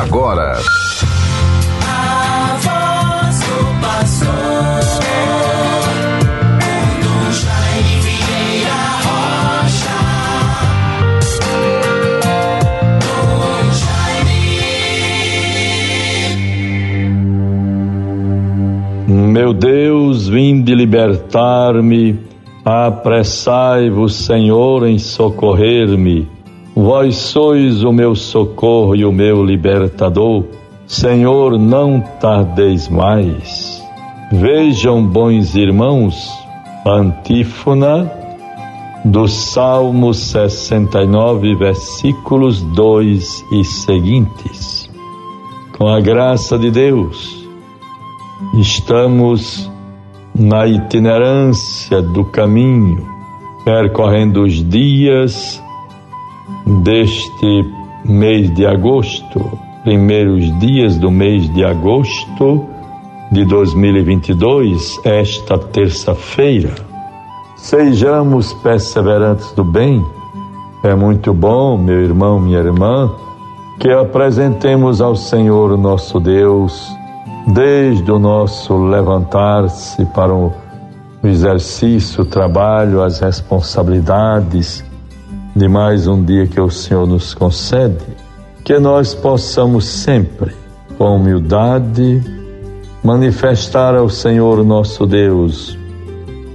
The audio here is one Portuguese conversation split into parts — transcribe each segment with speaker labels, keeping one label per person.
Speaker 1: agora.
Speaker 2: Meu Deus, vinde libertar-me, apressai-vos, Senhor, em socorrer-me. Vós sois o meu socorro e o meu libertador. Senhor, não tardeis mais. Vejam, bons irmãos, antífona do Salmo 69, versículos 2 e seguintes. Com a graça de Deus, estamos na itinerância do caminho, percorrendo os dias deste mês de agosto, primeiros dias do mês de agosto de 2022, esta terça-feira. Sejamos perseverantes do bem. É muito bom, meu irmão, minha irmã, que apresentemos ao Senhor nosso Deus, desde o nosso levantar-se para o exercício, o trabalho, as responsabilidades de mais um dia que o Senhor nos concede, que nós possamos sempre, com humildade, manifestar ao Senhor nosso Deus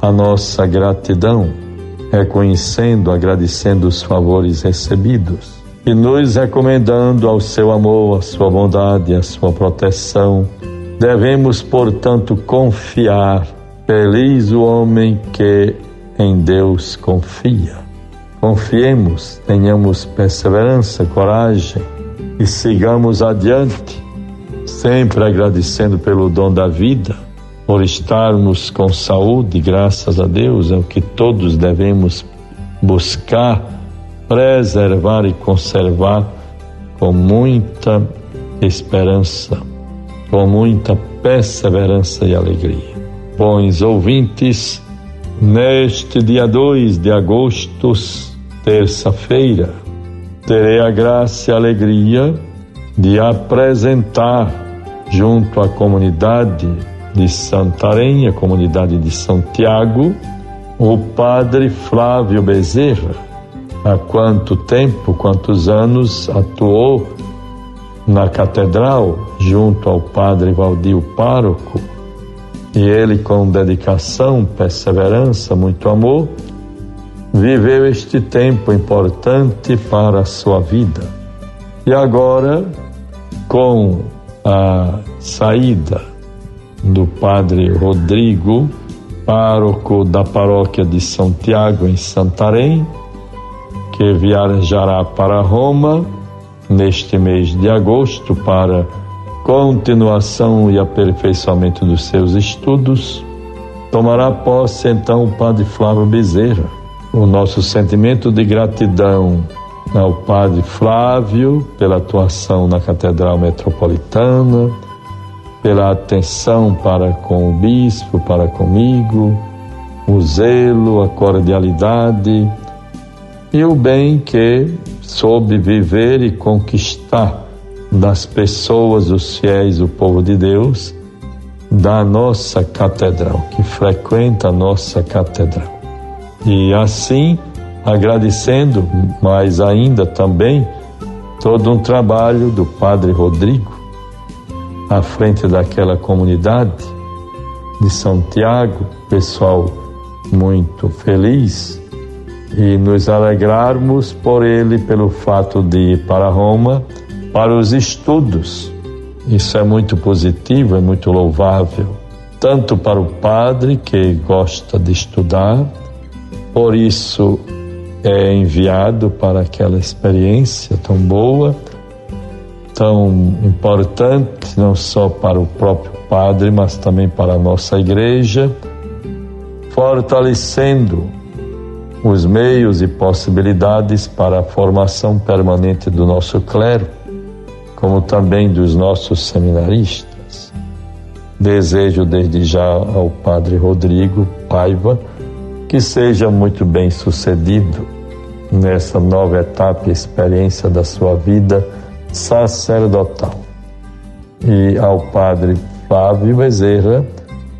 Speaker 2: a nossa gratidão, reconhecendo, agradecendo os favores recebidos e nos recomendando ao seu amor, à sua bondade, à sua proteção. Devemos, portanto, confiar. Feliz o homem que em Deus confia. Confiemos, tenhamos perseverança, coragem e sigamos adiante, sempre agradecendo pelo dom da vida, por estarmos com saúde, graças a Deus, é o que todos devemos buscar, preservar e conservar com muita esperança, com muita perseverança e alegria. Bons ouvintes, neste dia 2 de agosto, terça-feira, terei a graça e a alegria de apresentar, junto à comunidade de Santarém, a comunidade de Santiago, o padre Flávio Bezerra. Há quanto tempo, quantos anos atuou na catedral, junto ao padre Valdir Pároco, e ele, com dedicação, perseverança, muito amor, viveu este tempo importante para a sua vida. E agora, com a saída do padre Rodrigo, pároco da paróquia de São Tiago, em Santarém, que viajará para Roma neste mês de agosto para continuação e aperfeiçoamento dos seus estudos, tomará posse então o padre Flávio Bezerra o nosso sentimento de gratidão ao Padre Flávio pela atuação na Catedral Metropolitana, pela atenção para com o bispo, para comigo, o zelo, a cordialidade e o bem que soube viver e conquistar das pessoas, os fiéis, o povo de Deus, da nossa catedral, que frequenta a nossa catedral. E assim, agradecendo mais ainda também todo um trabalho do Padre Rodrigo à frente daquela comunidade de São Tiago, pessoal muito feliz e nos alegrarmos por ele pelo fato de ir para Roma para os estudos. Isso é muito positivo, é muito louvável, tanto para o padre que gosta de estudar, por isso é enviado para aquela experiência tão boa, tão importante, não só para o próprio padre, mas também para a nossa igreja, fortalecendo os meios e possibilidades para a formação permanente do nosso clero, como também dos nossos seminaristas. Desejo desde já ao Padre Rodrigo Paiva que seja muito bem sucedido nessa nova etapa e experiência da sua vida sacerdotal. E ao Padre Flávio Bezerra,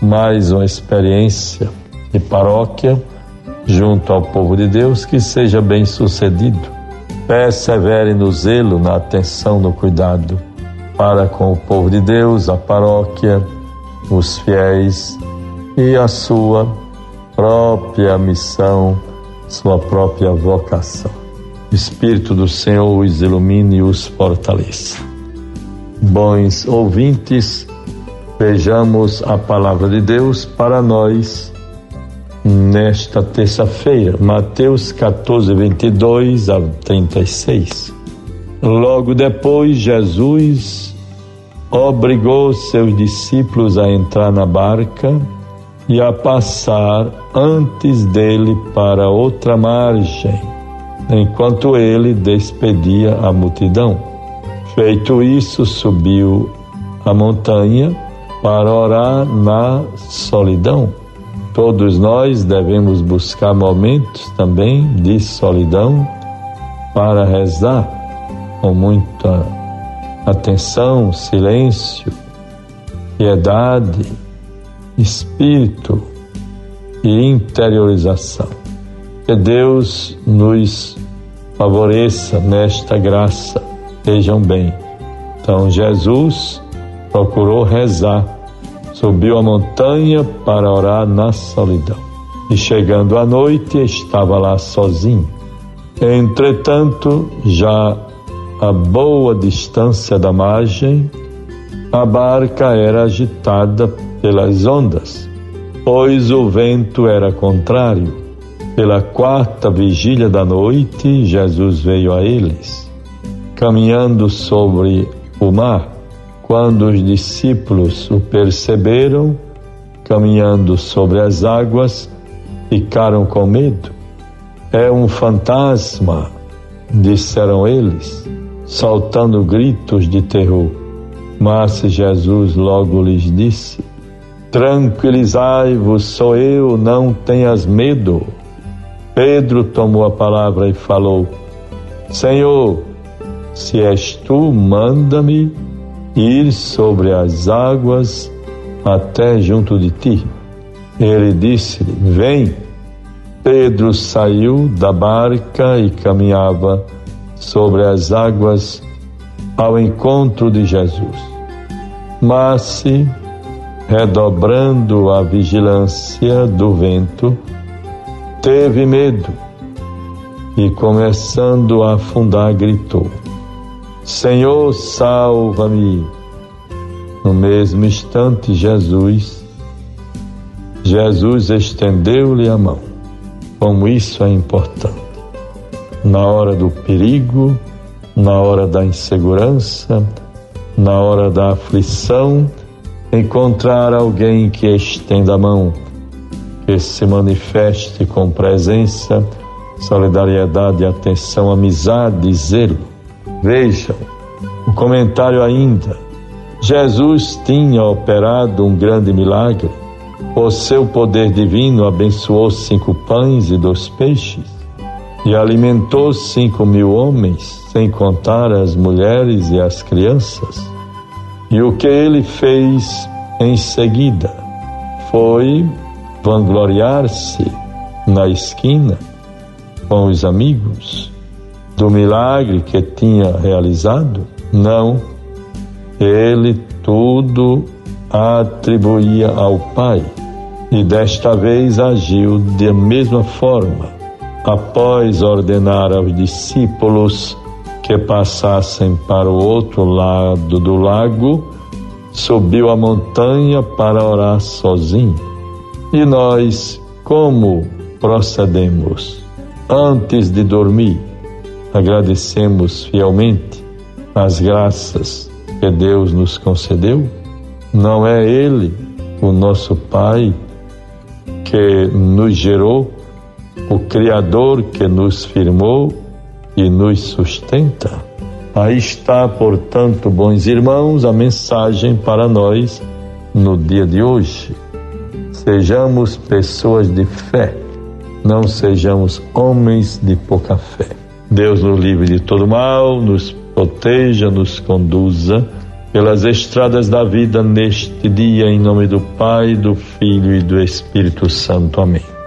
Speaker 2: mais uma experiência de paróquia junto ao povo de Deus que seja bem sucedido. Persevere no zelo, na atenção, no cuidado para com o povo de Deus, a paróquia, os fiéis e a sua própria missão, sua própria vocação. O Espírito do Senhor os ilumine e os fortaleça. Bons ouvintes, vejamos a palavra de Deus para nós nesta terça-feira, Mateus 14, 22 a 36. Logo depois, Jesus obrigou seus discípulos a entrar na barca e a passar antes dele para outra margem, enquanto ele despedia a multidão. Feito isso, subiu a montanha para orar na solidão. Todos nós devemos buscar momentos também de solidão para rezar com muita atenção, silêncio, piedade, espírito e interiorização. Que Deus nos favoreça nesta graça. Vejam bem. Então Jesus procurou rezar Subiu a montanha para orar na solidão. E chegando à noite, estava lá sozinho. Entretanto, já a boa distância da margem, a barca era agitada pelas ondas, pois o vento era contrário. Pela quarta vigília da noite, Jesus veio a eles, caminhando sobre o mar. Quando os discípulos o perceberam, caminhando sobre as águas, ficaram com medo. É um fantasma, disseram eles, saltando gritos de terror. Mas Jesus logo lhes disse: Tranquilizai-vos, sou eu, não tenhas medo. Pedro tomou a palavra e falou: Senhor, se és tu, manda-me ir sobre as águas até junto de ti. Ele disse-lhe: Vem. Pedro saiu da barca e caminhava sobre as águas ao encontro de Jesus. Mas se, redobrando a vigilância do vento, teve medo e, começando a afundar, gritou: Senhor, salva-me. No mesmo instante, Jesus, Jesus estendeu-lhe a mão. Como isso é importante. Na hora do perigo, na hora da insegurança, na hora da aflição, encontrar alguém que estenda a mão, que se manifeste com presença, solidariedade, atenção, amizade, zelo Vejam, o comentário ainda. Jesus tinha operado um grande milagre. O seu poder divino abençoou cinco pães e dois peixes e alimentou cinco mil homens, sem contar as mulheres e as crianças. E o que ele fez em seguida foi vangloriar-se na esquina com os amigos do milagre que tinha realizado? Não. Ele tudo atribuía ao Pai e desta vez agiu da mesma forma. Após ordenar aos discípulos que passassem para o outro lado do lago, subiu a montanha para orar sozinho. E nós, como procedemos? Antes de dormir, agradecemos fielmente as graças que Deus nos concedeu? Não é Ele, o nosso Pai, que nos gerou, o Criador que nos firmou e nos sustenta? Aí está, portanto, bons irmãos, a mensagem para nós no dia de hoje. Sejamos pessoas de fé, não sejamos homens de pouca fé. Deus nos livre de todo mal, nos proteja, nos conduza pelas estradas da vida neste dia, em nome do Pai, do Filho e do Espírito Santo. Amém.